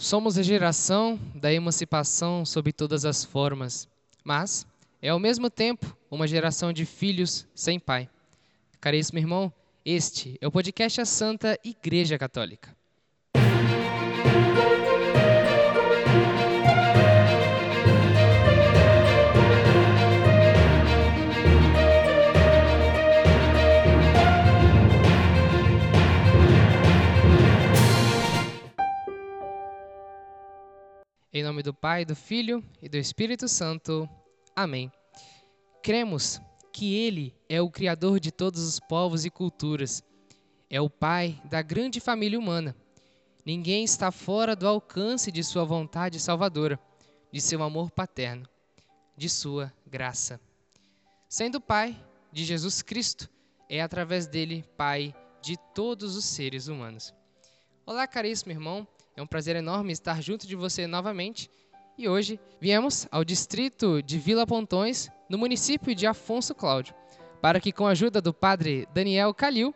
Somos a geração da emancipação sob todas as formas, mas é ao mesmo tempo uma geração de filhos sem pai. Caríssimo irmão, este é o podcast A Santa Igreja Católica. Em nome do Pai, do Filho e do Espírito Santo. Amém. Cremos que Ele é o Criador de todos os povos e culturas. É o Pai da grande família humana. Ninguém está fora do alcance de Sua vontade salvadora, de seu amor paterno, de Sua graça. Sendo Pai de Jesus Cristo, é através dele Pai de todos os seres humanos. Olá, caríssimo irmão. É um prazer enorme estar junto de você novamente. E hoje viemos ao distrito de Vila Pontões, no município de Afonso Cláudio, para que, com a ajuda do padre Daniel Calil,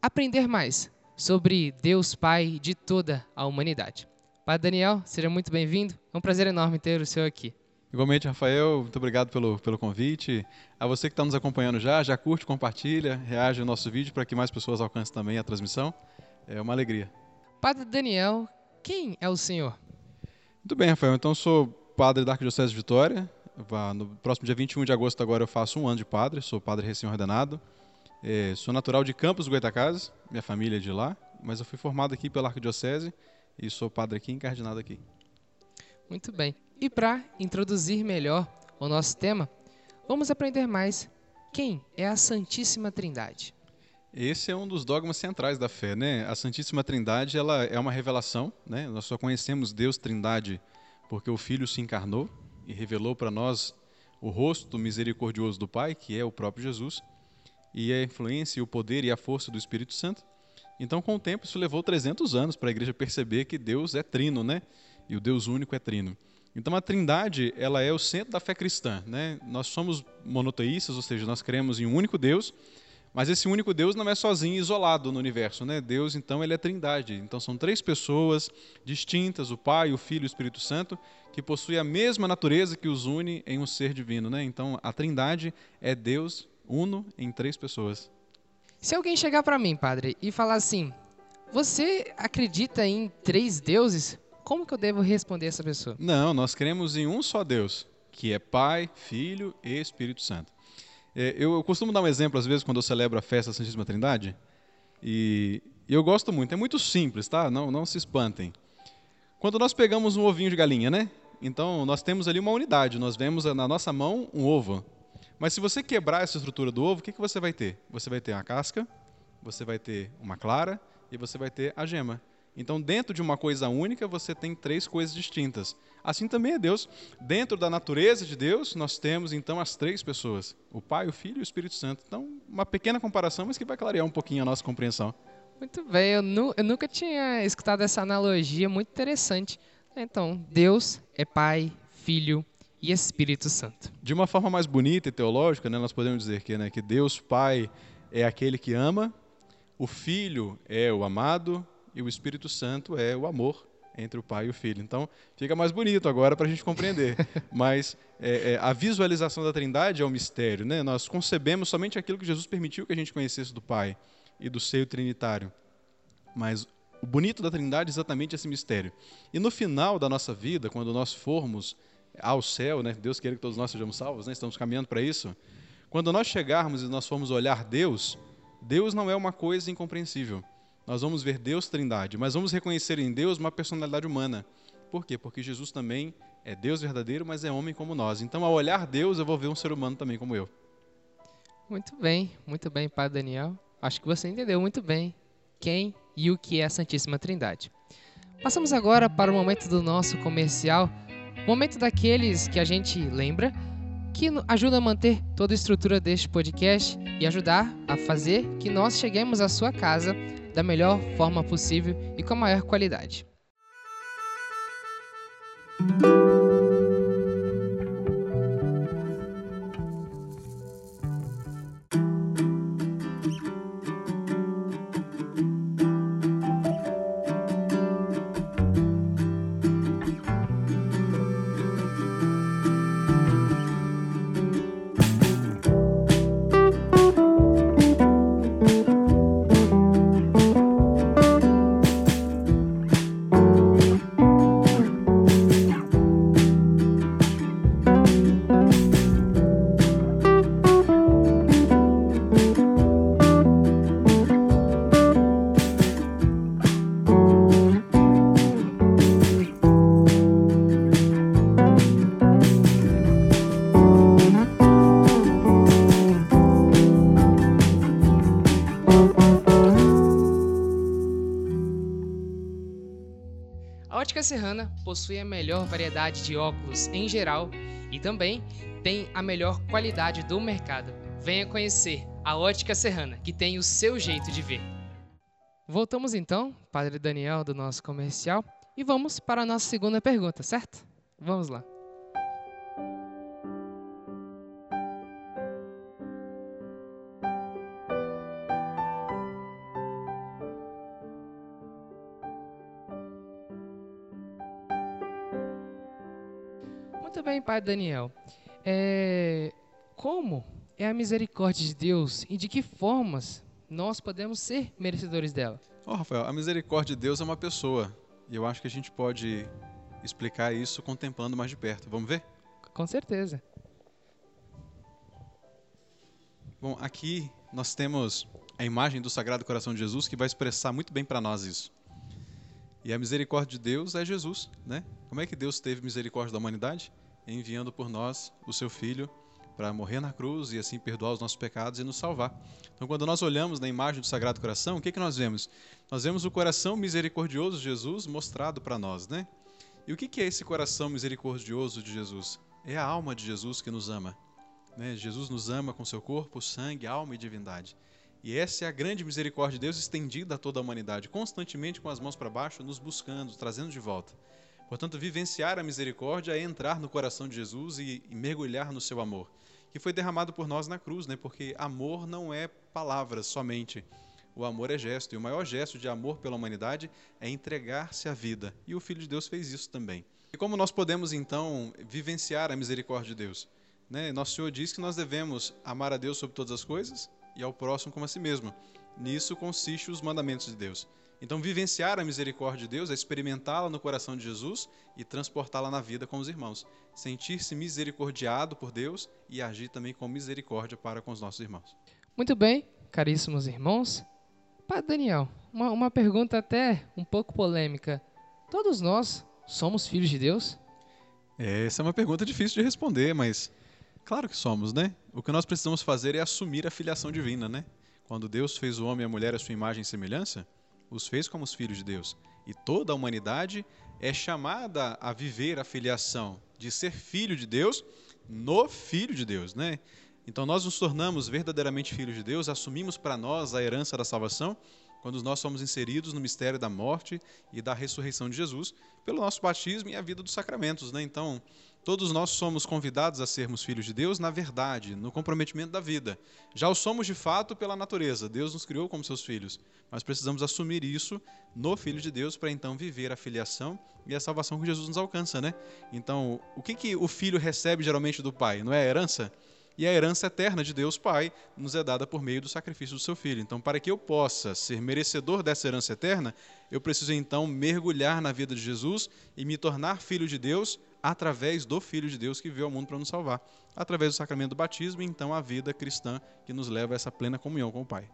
aprender mais sobre Deus Pai de toda a humanidade. Padre Daniel, seja muito bem-vindo. É um prazer enorme ter o senhor aqui. Igualmente, Rafael, muito obrigado pelo, pelo convite. A você que está nos acompanhando já, já curte, compartilha, reage ao nosso vídeo para que mais pessoas alcancem também a transmissão. É uma alegria. Padre Daniel, quem é o senhor? Muito bem, Rafael. Então, sou padre da Arquidiocese de Vitória. No próximo dia 21 de agosto, agora, eu faço um ano de padre. Sou padre recém-ordenado. É, sou natural de Campos Goitacazes, minha família é de lá. Mas eu fui formado aqui pela Arquidiocese e sou padre aqui, encardinado aqui. Muito bem. E para introduzir melhor o nosso tema, vamos aprender mais quem é a Santíssima Trindade. Esse é um dos dogmas centrais da fé, né? A Santíssima Trindade, ela é uma revelação, né? Nós só conhecemos Deus Trindade porque o Filho se encarnou e revelou para nós o rosto misericordioso do Pai, que é o próprio Jesus, e a influência, o poder e a força do Espírito Santo. Então, com o tempo, isso levou 300 anos para a igreja perceber que Deus é trino, né? E o Deus único é trino. Então, a Trindade, ela é o centro da fé cristã, né? Nós somos monoteístas, ou seja, nós cremos em um único Deus, mas esse único Deus não é sozinho, isolado no universo, né? Deus, então, ele é trindade. Então, são três pessoas distintas, o Pai, o Filho e o Espírito Santo, que possuem a mesma natureza que os une em um ser divino, né? Então, a trindade é Deus uno em três pessoas. Se alguém chegar para mim, padre, e falar assim, você acredita em três deuses? Como que eu devo responder essa pessoa? Não, nós cremos em um só Deus, que é Pai, Filho e Espírito Santo. É, eu, eu, costumo dar um exemplo, às vezes, quando eu celebro a festa da Santíssima Trindade, e, eu gosto muito, é muito simples, tá? Não, não se espantem. Quando nós pegamos um ovinho de galinha, né? Então, nós temos ali uma unidade, nós vemos na nossa mão um ovo. Mas se você quebrar essa estrutura do ovo, o que, que você vai ter? Você vai ter uma casca, você vai ter uma clara e você vai ter a gema. Então, dentro de uma coisa única, você tem três coisas distintas. Assim também é Deus. Dentro da natureza de Deus, nós temos então as três pessoas: o Pai, o Filho e o Espírito Santo. Então, uma pequena comparação, mas que vai clarear um pouquinho a nossa compreensão. Muito bem, eu, nu eu nunca tinha escutado essa analogia, muito interessante. Então, Deus é Pai, Filho e Espírito Santo. De uma forma mais bonita e teológica, né, nós podemos dizer que, né, que Deus Pai é aquele que ama, o Filho é o amado e o Espírito Santo é o amor entre o pai e o filho. Então, fica mais bonito agora para a gente compreender. Mas é, é, a visualização da Trindade é um mistério. Né? Nós concebemos somente aquilo que Jesus permitiu que a gente conhecesse do Pai e do seio trinitário. Mas o bonito da Trindade é exatamente esse mistério. E no final da nossa vida, quando nós formos ao céu, né? Deus queira que todos nós sejamos salvos, né? estamos caminhando para isso. Quando nós chegarmos e nós formos olhar Deus, Deus não é uma coisa incompreensível nós vamos ver Deus Trindade, mas vamos reconhecer em Deus uma personalidade humana. Por quê? Porque Jesus também é Deus verdadeiro, mas é homem como nós. Então, ao olhar Deus, eu vou ver um ser humano também como eu. Muito bem, muito bem, Padre Daniel. Acho que você entendeu muito bem quem e o que é a Santíssima Trindade. Passamos agora para o momento do nosso comercial, momento daqueles que a gente lembra que ajuda a manter toda a estrutura deste podcast e ajudar a fazer que nós cheguemos à sua casa da melhor forma possível e com a maior qualidade. Ótica Serrana possui a melhor variedade de óculos em geral e também tem a melhor qualidade do mercado. Venha conhecer a Ótica Serrana, que tem o seu jeito de ver. Voltamos então, Padre Daniel, do nosso comercial, e vamos para a nossa segunda pergunta, certo? Vamos lá. Muito bem, Pai Daniel. É, como é a misericórdia de Deus e de que formas nós podemos ser merecedores dela? Ó, Rafael, a misericórdia de Deus é uma pessoa. E eu acho que a gente pode explicar isso contemplando mais de perto. Vamos ver? Com certeza. Bom, aqui nós temos a imagem do Sagrado Coração de Jesus que vai expressar muito bem para nós isso. E a misericórdia de Deus é Jesus, né? Como é que Deus teve misericórdia da humanidade? Enviando por nós o seu Filho para morrer na cruz e assim perdoar os nossos pecados e nos salvar. Então, quando nós olhamos na imagem do Sagrado Coração, o que, que nós vemos? Nós vemos o coração misericordioso de Jesus mostrado para nós, né? E o que, que é esse coração misericordioso de Jesus? É a alma de Jesus que nos ama. Né? Jesus nos ama com seu corpo, sangue, alma e divindade. E essa é a grande misericórdia de Deus estendida a toda a humanidade, constantemente com as mãos para baixo, nos buscando, trazendo de volta. Portanto, vivenciar a misericórdia é entrar no coração de Jesus e, e mergulhar no seu amor que foi derramado por nós na cruz, né? Porque amor não é palavras somente. O amor é gesto, e o maior gesto de amor pela humanidade é entregar-se à vida. E o Filho de Deus fez isso também. E como nós podemos então vivenciar a misericórdia de Deus? Né? Nosso Senhor diz que nós devemos amar a Deus sobre todas as coisas e ao próximo como a si mesmo. Nisso consiste os mandamentos de Deus. Então, vivenciar a misericórdia de Deus é experimentá-la no coração de Jesus e transportá-la na vida com os irmãos. Sentir-se misericordiado por Deus e agir também com misericórdia para com os nossos irmãos. Muito bem, caríssimos irmãos. Padre Daniel, uma, uma pergunta até um pouco polêmica. Todos nós somos filhos de Deus? Essa é uma pergunta difícil de responder, mas claro que somos, né? O que nós precisamos fazer é assumir a filiação divina, né? Quando Deus fez o homem e a mulher à sua imagem e semelhança, os fez como os filhos de Deus. E toda a humanidade é chamada a viver a filiação de ser filho de Deus no Filho de Deus, né? Então nós nos tornamos verdadeiramente filhos de Deus, assumimos para nós a herança da salvação quando nós somos inseridos no mistério da morte e da ressurreição de Jesus pelo nosso batismo e a vida dos sacramentos, né? Então, Todos nós somos convidados a sermos filhos de Deus na verdade, no comprometimento da vida. Já o somos de fato pela natureza. Deus nos criou como seus filhos. Mas precisamos assumir isso no Filho de Deus para então viver a filiação e a salvação que Jesus nos alcança, né? Então, o que, que o filho recebe geralmente do pai? Não é a herança? E a herança eterna de Deus Pai nos é dada por meio do sacrifício do seu filho. Então, para que eu possa ser merecedor dessa herança eterna, eu preciso então mergulhar na vida de Jesus e me tornar filho de Deus através do filho de Deus que veio ao mundo para nos salvar, através do sacramento do batismo e então a vida cristã que nos leva a essa plena comunhão com o Pai.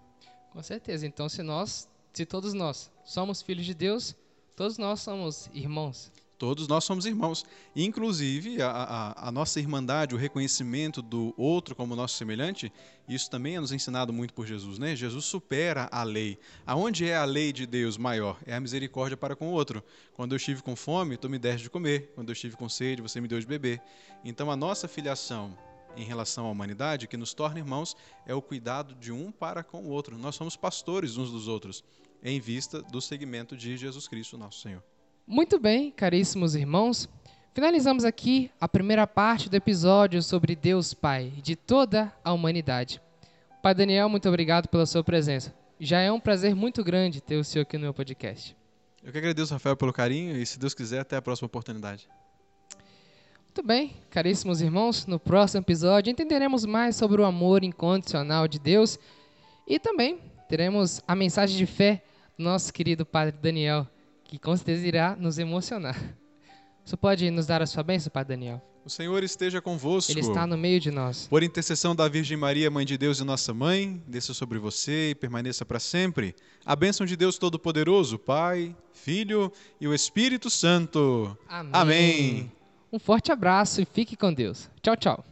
Com certeza. Então, se nós, se todos nós somos filhos de Deus, todos nós somos irmãos. Todos nós somos irmãos. Inclusive, a, a, a, nossa irmandade, o reconhecimento do outro como nosso semelhante, isso também é nos ensinado muito por Jesus. Né? Jesus supera a lei. Aonde é a lei de Deus maior? É a misericórdia para com o outro. Quando eu estive com fome, tu me deste de comer. Quando eu estive com sede, você me deu de beber. Então, a nossa filiação em relação à humanidade, que nos torna irmãos, é o cuidado de um para com o outro. Nós somos pastores uns dos outros, em vista do segmento de Jesus Cristo, nosso Senhor. Muito bem, caríssimos irmãos, finalizamos aqui a primeira parte do episódio sobre Deus Pai de toda a humanidade. Pai Daniel, muito obrigado pela sua presença. Já é um prazer muito grande ter o senhor aqui no meu podcast. Eu que agradeço, Rafael, pelo carinho e, se Deus quiser, até a próxima oportunidade. Muito bem, caríssimos irmãos, no próximo episódio entenderemos mais sobre o amor incondicional de Deus e também teremos a mensagem de fé do nosso querido Padre Daniel que com certeza irá nos emocionar. Você pode nos dar a sua bênção, Pai Daniel? O Senhor esteja convosco. Ele está no meio de nós. Por intercessão da Virgem Maria, Mãe de Deus e nossa Mãe, desça sobre você e permaneça para sempre. A bênção de Deus Todo-Poderoso, Pai, Filho e o Espírito Santo. Amém. Amém. Um forte abraço e fique com Deus. Tchau, tchau.